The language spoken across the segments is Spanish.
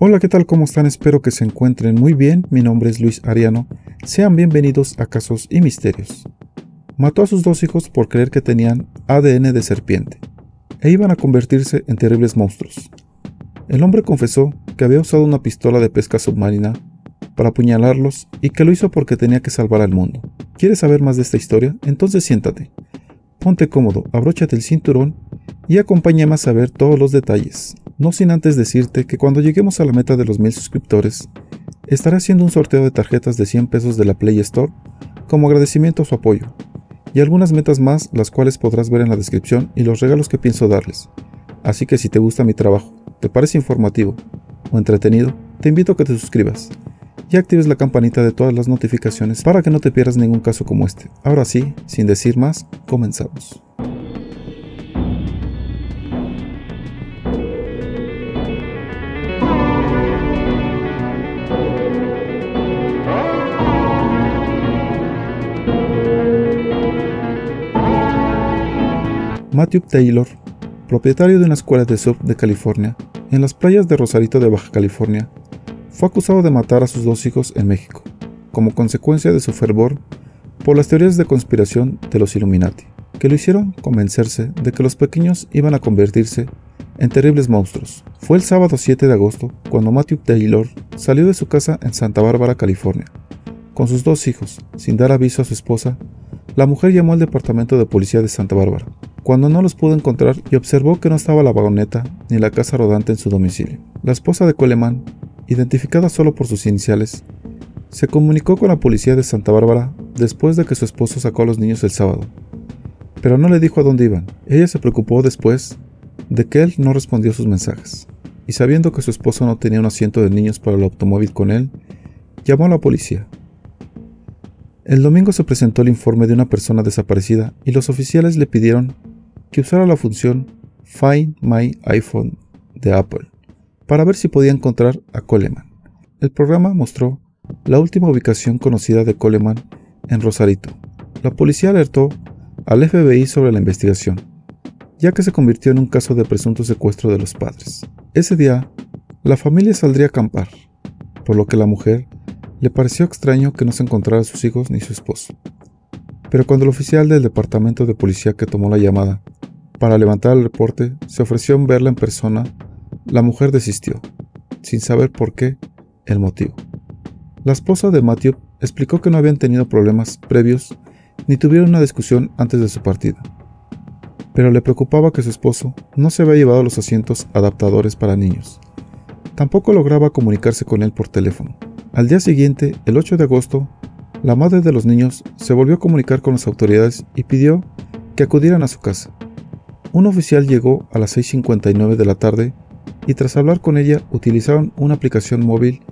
Hola, ¿qué tal? ¿Cómo están? Espero que se encuentren muy bien. Mi nombre es Luis Ariano. Sean bienvenidos a Casos y Misterios. Mató a sus dos hijos por creer que tenían ADN de serpiente e iban a convertirse en terribles monstruos. El hombre confesó que había usado una pistola de pesca submarina para apuñalarlos y que lo hizo porque tenía que salvar al mundo. ¿Quieres saber más de esta historia? Entonces siéntate. Ponte cómodo, abróchate el cinturón y acompáñame a saber todos los detalles. No sin antes decirte que cuando lleguemos a la meta de los mil suscriptores, estaré haciendo un sorteo de tarjetas de 100 pesos de la Play Store como agradecimiento a su apoyo, y algunas metas más las cuales podrás ver en la descripción y los regalos que pienso darles. Así que si te gusta mi trabajo, te parece informativo o entretenido, te invito a que te suscribas y actives la campanita de todas las notificaciones para que no te pierdas ningún caso como este. Ahora sí, sin decir más, comenzamos. Matthew Taylor, propietario de una escuela de surf de California, en las playas de Rosarito de Baja California, fue acusado de matar a sus dos hijos en México, como consecuencia de su fervor por las teorías de conspiración de los Illuminati, que lo hicieron convencerse de que los pequeños iban a convertirse en terribles monstruos. Fue el sábado 7 de agosto cuando Matthew Taylor salió de su casa en Santa Bárbara, California, con sus dos hijos, sin dar aviso a su esposa. La mujer llamó al departamento de policía de Santa Bárbara, cuando no los pudo encontrar y observó que no estaba la vagoneta ni la casa rodante en su domicilio. La esposa de Coleman, identificada solo por sus iniciales, se comunicó con la policía de Santa Bárbara después de que su esposo sacó a los niños el sábado, pero no le dijo a dónde iban. Ella se preocupó después de que él no respondió sus mensajes, y sabiendo que su esposo no tenía un asiento de niños para el automóvil con él, llamó a la policía. El domingo se presentó el informe de una persona desaparecida y los oficiales le pidieron que usara la función Find My iPhone de Apple para ver si podía encontrar a Coleman. El programa mostró la última ubicación conocida de Coleman en Rosarito. La policía alertó al FBI sobre la investigación, ya que se convirtió en un caso de presunto secuestro de los padres. Ese día, la familia saldría a acampar, por lo que la mujer le pareció extraño que no se encontrara sus hijos ni su esposo. Pero cuando el oficial del departamento de policía que tomó la llamada para levantar el reporte se ofreció en verla en persona, la mujer desistió, sin saber por qué, el motivo. La esposa de Matthew explicó que no habían tenido problemas previos ni tuvieron una discusión antes de su partida, pero le preocupaba que su esposo no se había llevado los asientos adaptadores para niños. Tampoco lograba comunicarse con él por teléfono. Al día siguiente, el 8 de agosto, la madre de los niños se volvió a comunicar con las autoridades y pidió que acudieran a su casa. Un oficial llegó a las 6.59 de la tarde y tras hablar con ella utilizaron una aplicación móvil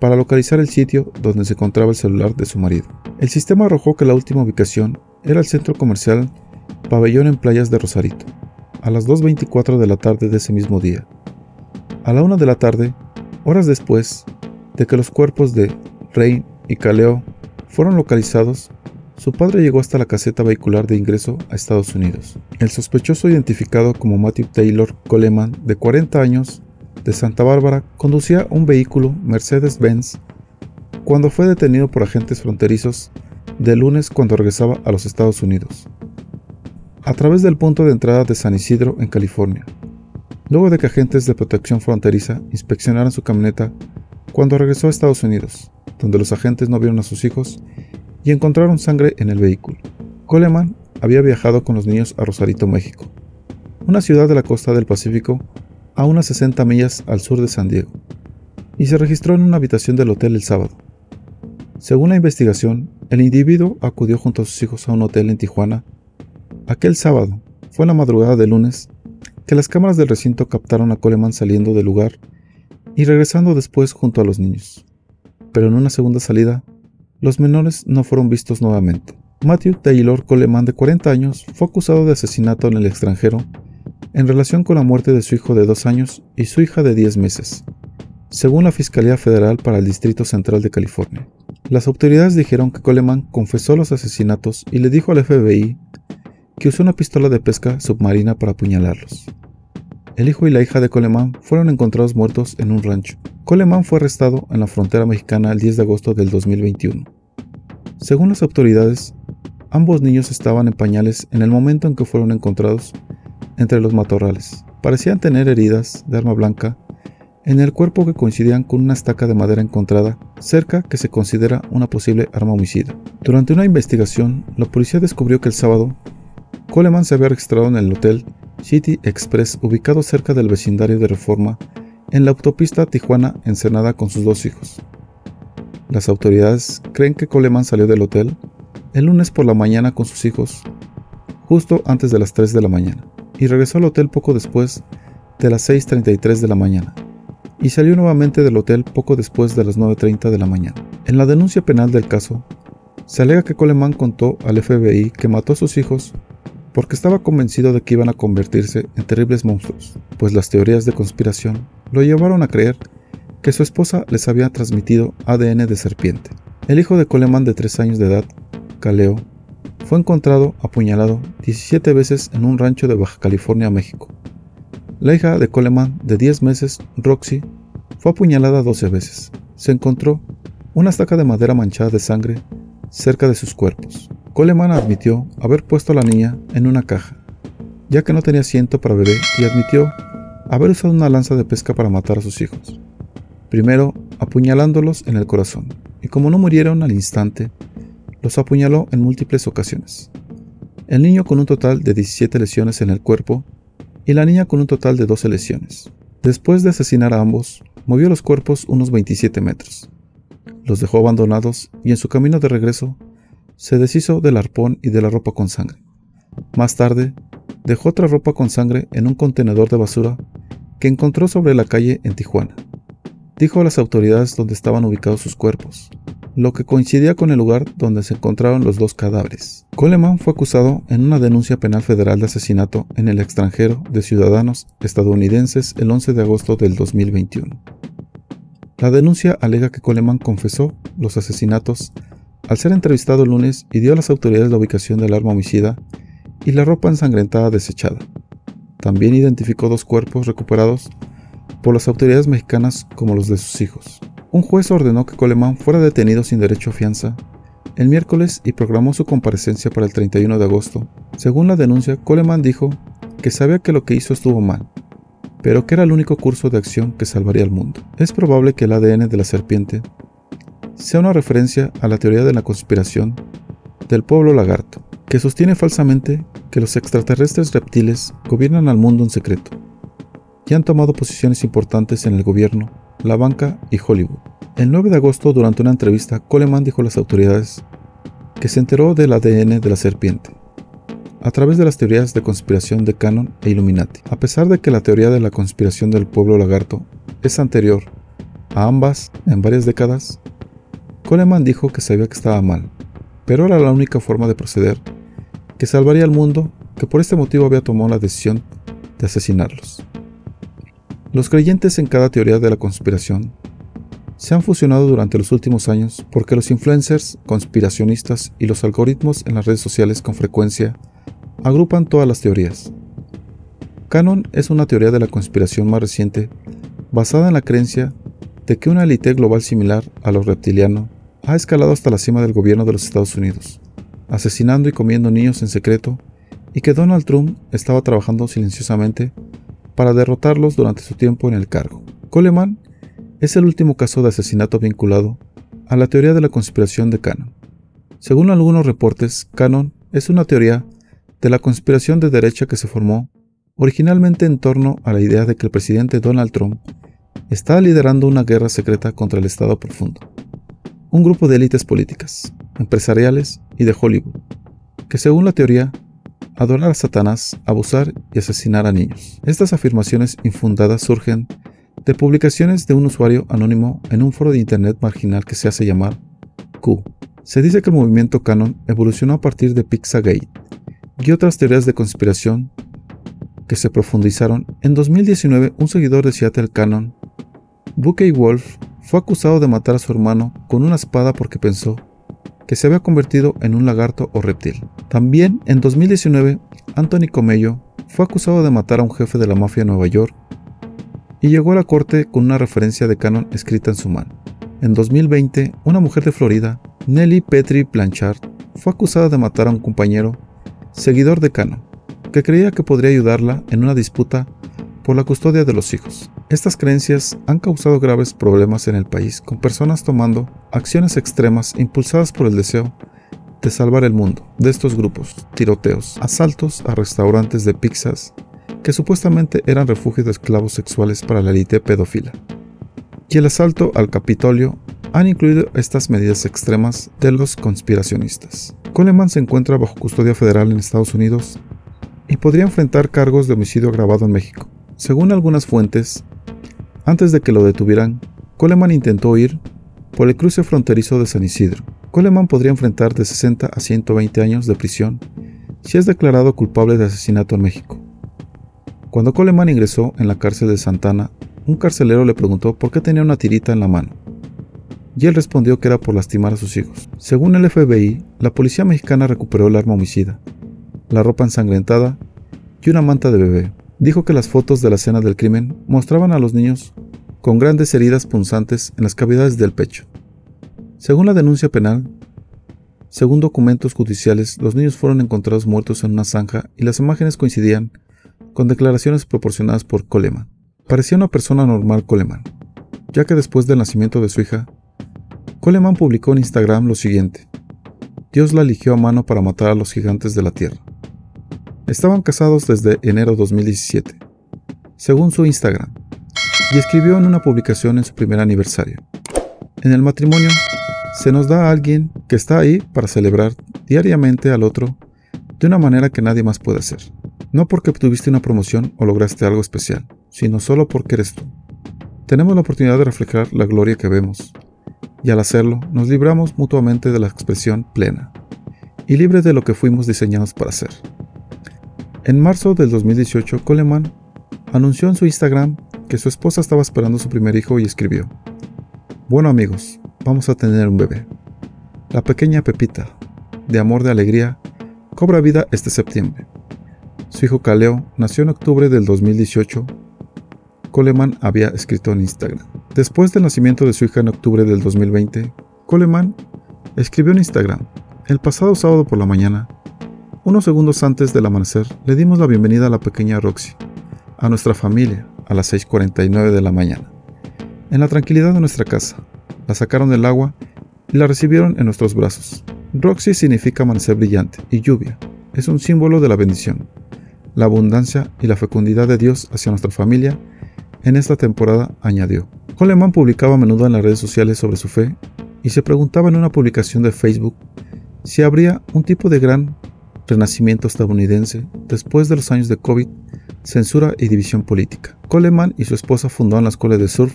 para localizar el sitio donde se encontraba el celular de su marido. El sistema arrojó que la última ubicación era el centro comercial Pabellón en Playas de Rosarito, a las 2.24 de la tarde de ese mismo día. A la 1 de la tarde, horas después de que los cuerpos de Rey y Caleo fueron localizados, su padre llegó hasta la caseta vehicular de ingreso a Estados Unidos. El sospechoso identificado como Matthew Taylor Coleman, de 40 años, de Santa Bárbara, conducía un vehículo Mercedes-Benz cuando fue detenido por agentes fronterizos de lunes cuando regresaba a los Estados Unidos, a través del punto de entrada de San Isidro, en California. Luego de que agentes de protección fronteriza inspeccionaran su camioneta cuando regresó a Estados Unidos, donde los agentes no vieron a sus hijos y encontraron sangre en el vehículo. Coleman había viajado con los niños a Rosarito, México, una ciudad de la costa del Pacífico a unas 60 millas al sur de San Diego, y se registró en una habitación del hotel el sábado. Según la investigación, el individuo acudió junto a sus hijos a un hotel en Tijuana. Aquel sábado, fue en la madrugada del lunes, que las cámaras del recinto captaron a Coleman saliendo del lugar y regresando después junto a los niños. Pero en una segunda salida, los menores no fueron vistos nuevamente. Matthew Taylor Coleman, de 40 años, fue acusado de asesinato en el extranjero en relación con la muerte de su hijo de 2 años y su hija de 10 meses, según la Fiscalía Federal para el Distrito Central de California. Las autoridades dijeron que Coleman confesó los asesinatos y le dijo al FBI que usó una pistola de pesca submarina para apuñalarlos. El hijo y la hija de Coleman fueron encontrados muertos en un rancho. Coleman fue arrestado en la frontera mexicana el 10 de agosto del 2021. Según las autoridades, ambos niños estaban en pañales en el momento en que fueron encontrados entre los matorrales. Parecían tener heridas de arma blanca en el cuerpo que coincidían con una estaca de madera encontrada cerca que se considera una posible arma homicida. Durante una investigación, la policía descubrió que el sábado, Coleman se había registrado en el hotel City Express ubicado cerca del vecindario de Reforma en la autopista Tijuana-Ensenada con sus dos hijos. Las autoridades creen que Coleman salió del hotel el lunes por la mañana con sus hijos, justo antes de las 3 de la mañana, y regresó al hotel poco después de las 6.33 de la mañana, y salió nuevamente del hotel poco después de las 9.30 de la mañana. En la denuncia penal del caso, se alega que Coleman contó al FBI que mató a sus hijos porque estaba convencido de que iban a convertirse en terribles monstruos, pues las teorías de conspiración lo llevaron a creer que su esposa les había transmitido ADN de serpiente. El hijo de Coleman de 3 años de edad, Caleo, fue encontrado apuñalado 17 veces en un rancho de Baja California, México. La hija de Coleman de 10 meses, Roxy, fue apuñalada 12 veces. Se encontró una estaca de madera manchada de sangre cerca de sus cuerpos. Coleman admitió haber puesto a la niña en una caja, ya que no tenía asiento para bebé y admitió haber usado una lanza de pesca para matar a sus hijos. Primero apuñalándolos en el corazón, y como no murieron al instante, los apuñaló en múltiples ocasiones. El niño con un total de 17 lesiones en el cuerpo y la niña con un total de 12 lesiones. Después de asesinar a ambos, movió los cuerpos unos 27 metros. Los dejó abandonados y en su camino de regreso se deshizo del arpón y de la ropa con sangre. Más tarde, dejó otra ropa con sangre en un contenedor de basura que encontró sobre la calle en Tijuana. Dijo a las autoridades dónde estaban ubicados sus cuerpos, lo que coincidía con el lugar donde se encontraron los dos cadáveres. Coleman fue acusado en una denuncia penal federal de asesinato en el extranjero de ciudadanos estadounidenses el 11 de agosto del 2021. La denuncia alega que Coleman confesó los asesinatos al ser entrevistado el lunes dio a las autoridades la ubicación del arma homicida y la ropa ensangrentada desechada. También identificó dos cuerpos recuperados por las autoridades mexicanas como los de sus hijos. Un juez ordenó que Coleman fuera detenido sin derecho a fianza el miércoles y programó su comparecencia para el 31 de agosto. Según la denuncia, Coleman dijo que sabía que lo que hizo estuvo mal, pero que era el único curso de acción que salvaría al mundo. Es probable que el ADN de la serpiente sea una referencia a la teoría de la conspiración del pueblo lagarto, que sostiene falsamente que los extraterrestres reptiles gobiernan al mundo en secreto y han tomado posiciones importantes en el gobierno, la banca y Hollywood. El 9 de agosto, durante una entrevista, Coleman dijo a las autoridades que se enteró del ADN de la serpiente a través de las teorías de conspiración de Canon e Illuminati. A pesar de que la teoría de la conspiración del pueblo lagarto es anterior a ambas en varias décadas, Coleman dijo que sabía que estaba mal, pero era la única forma de proceder que salvaría al mundo, que por este motivo había tomado la decisión de asesinarlos. Los creyentes en cada teoría de la conspiración se han fusionado durante los últimos años porque los influencers, conspiracionistas y los algoritmos en las redes sociales con frecuencia agrupan todas las teorías. Canon es una teoría de la conspiración más reciente basada en la creencia de que una élite global similar a los reptilianos ha escalado hasta la cima del gobierno de los Estados Unidos, asesinando y comiendo niños en secreto, y que Donald Trump estaba trabajando silenciosamente para derrotarlos durante su tiempo en el cargo. Coleman es el último caso de asesinato vinculado a la teoría de la conspiración de Cannon. Según algunos reportes, Cannon es una teoría de la conspiración de derecha que se formó originalmente en torno a la idea de que el presidente Donald Trump está liderando una guerra secreta contra el Estado profundo. Un grupo de élites políticas, empresariales y de Hollywood, que según la teoría, adorar a Satanás, abusar y asesinar a niños. Estas afirmaciones infundadas surgen de publicaciones de un usuario anónimo en un foro de internet marginal que se hace llamar Q. Se dice que el movimiento Canon evolucionó a partir de Pizzagate y otras teorías de conspiración que se profundizaron. En 2019, un seguidor de Seattle Canon Buckey Wolf fue acusado de matar a su hermano con una espada porque pensó que se había convertido en un lagarto o reptil. También en 2019, Anthony Comello fue acusado de matar a un jefe de la mafia de Nueva York y llegó a la corte con una referencia de canon escrita en su mano. En 2020, una mujer de Florida, Nelly Petri Blanchard, fue acusada de matar a un compañero, seguidor de Canon, que creía que podría ayudarla en una disputa por la custodia de los hijos. Estas creencias han causado graves problemas en el país, con personas tomando acciones extremas impulsadas por el deseo de salvar el mundo de estos grupos, tiroteos, asaltos a restaurantes de pizzas que supuestamente eran refugios de esclavos sexuales para la élite pedófila, y el asalto al Capitolio han incluido estas medidas extremas de los conspiracionistas. Coleman se encuentra bajo custodia federal en Estados Unidos y podría enfrentar cargos de homicidio agravado en México. Según algunas fuentes, antes de que lo detuvieran, Coleman intentó huir por el cruce fronterizo de San Isidro, Coleman podría enfrentar de 60 a 120 años de prisión si es declarado culpable de asesinato en México. Cuando Coleman ingresó en la cárcel de Santana, un carcelero le preguntó por qué tenía una tirita en la mano. Y él respondió que era por lastimar a sus hijos. Según el FBI, la policía mexicana recuperó el arma homicida, la ropa ensangrentada y una manta de bebé. Dijo que las fotos de la escena del crimen mostraban a los niños con grandes heridas punzantes en las cavidades del pecho. Según la denuncia penal, según documentos judiciales, los niños fueron encontrados muertos en una zanja y las imágenes coincidían con declaraciones proporcionadas por Coleman. Parecía una persona normal Coleman, ya que después del nacimiento de su hija, Coleman publicó en Instagram lo siguiente. Dios la eligió a mano para matar a los gigantes de la tierra. Estaban casados desde enero de 2017, según su Instagram, y escribió en una publicación en su primer aniversario. En el matrimonio, se nos da a alguien que está ahí para celebrar diariamente al otro de una manera que nadie más puede hacer. No porque obtuviste una promoción o lograste algo especial, sino solo porque eres tú. Tenemos la oportunidad de reflejar la gloria que vemos, y al hacerlo nos libramos mutuamente de la expresión plena, y libre de lo que fuimos diseñados para ser. En marzo del 2018, Coleman anunció en su Instagram que su esposa estaba esperando su primer hijo y escribió, Bueno amigos, vamos a tener un bebé. La pequeña Pepita, de amor de alegría, cobra vida este septiembre. Su hijo Caleo nació en octubre del 2018. Coleman había escrito en Instagram. Después del nacimiento de su hija en octubre del 2020, Coleman escribió en Instagram, el pasado sábado por la mañana, unos segundos antes del amanecer, le dimos la bienvenida a la pequeña Roxy, a nuestra familia, a las 6.49 de la mañana, en la tranquilidad de nuestra casa la sacaron del agua y la recibieron en nuestros brazos. Roxy significa amanecer brillante y lluvia. Es un símbolo de la bendición, la abundancia y la fecundidad de Dios hacia nuestra familia. En esta temporada añadió. Coleman publicaba a menudo en las redes sociales sobre su fe y se preguntaba en una publicación de Facebook si habría un tipo de gran renacimiento estadounidense después de los años de COVID, censura y división política. Coleman y su esposa fundaron la escuela de surf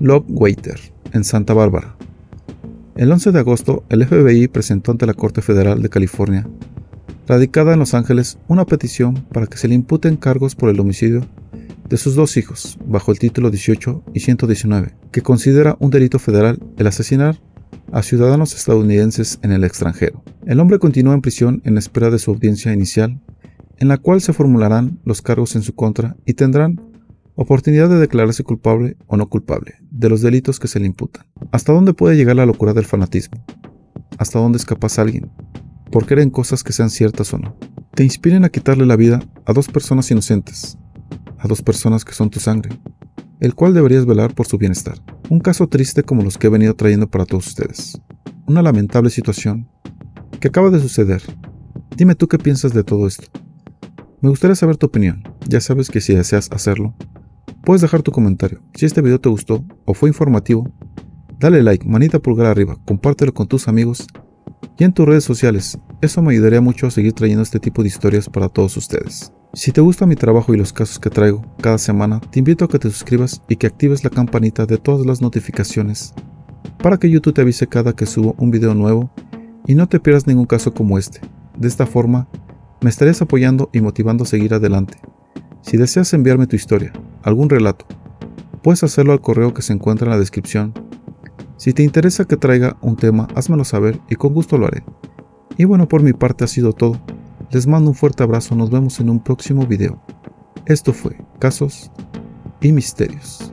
Love Waiter en Santa Bárbara. El 11 de agosto, el FBI presentó ante la Corte Federal de California, radicada en Los Ángeles, una petición para que se le imputen cargos por el homicidio de sus dos hijos, bajo el título 18 y 119, que considera un delito federal el asesinar a ciudadanos estadounidenses en el extranjero. El hombre continúa en prisión en espera de su audiencia inicial, en la cual se formularán los cargos en su contra y tendrán oportunidad de declararse culpable o no culpable de los delitos que se le imputan. ¿Hasta dónde puede llegar la locura del fanatismo? ¿Hasta dónde es capaz alguien? Por creer en cosas que sean ciertas o no. Te inspiren a quitarle la vida a dos personas inocentes, a dos personas que son tu sangre, el cual deberías velar por su bienestar. Un caso triste como los que he venido trayendo para todos ustedes. Una lamentable situación que acaba de suceder. Dime tú qué piensas de todo esto. Me gustaría saber tu opinión. Ya sabes que si deseas hacerlo, Puedes dejar tu comentario. Si este video te gustó o fue informativo, dale like, manita pulgar arriba, compártelo con tus amigos y en tus redes sociales. Eso me ayudaría mucho a seguir trayendo este tipo de historias para todos ustedes. Si te gusta mi trabajo y los casos que traigo cada semana, te invito a que te suscribas y que actives la campanita de todas las notificaciones para que YouTube te avise cada que subo un video nuevo y no te pierdas ningún caso como este. De esta forma, me estarías apoyando y motivando a seguir adelante. Si deseas enviarme tu historia, algún relato, puedes hacerlo al correo que se encuentra en la descripción. Si te interesa que traiga un tema, házmelo saber y con gusto lo haré. Y bueno, por mi parte ha sido todo. Les mando un fuerte abrazo, nos vemos en un próximo video. Esto fue Casos y Misterios.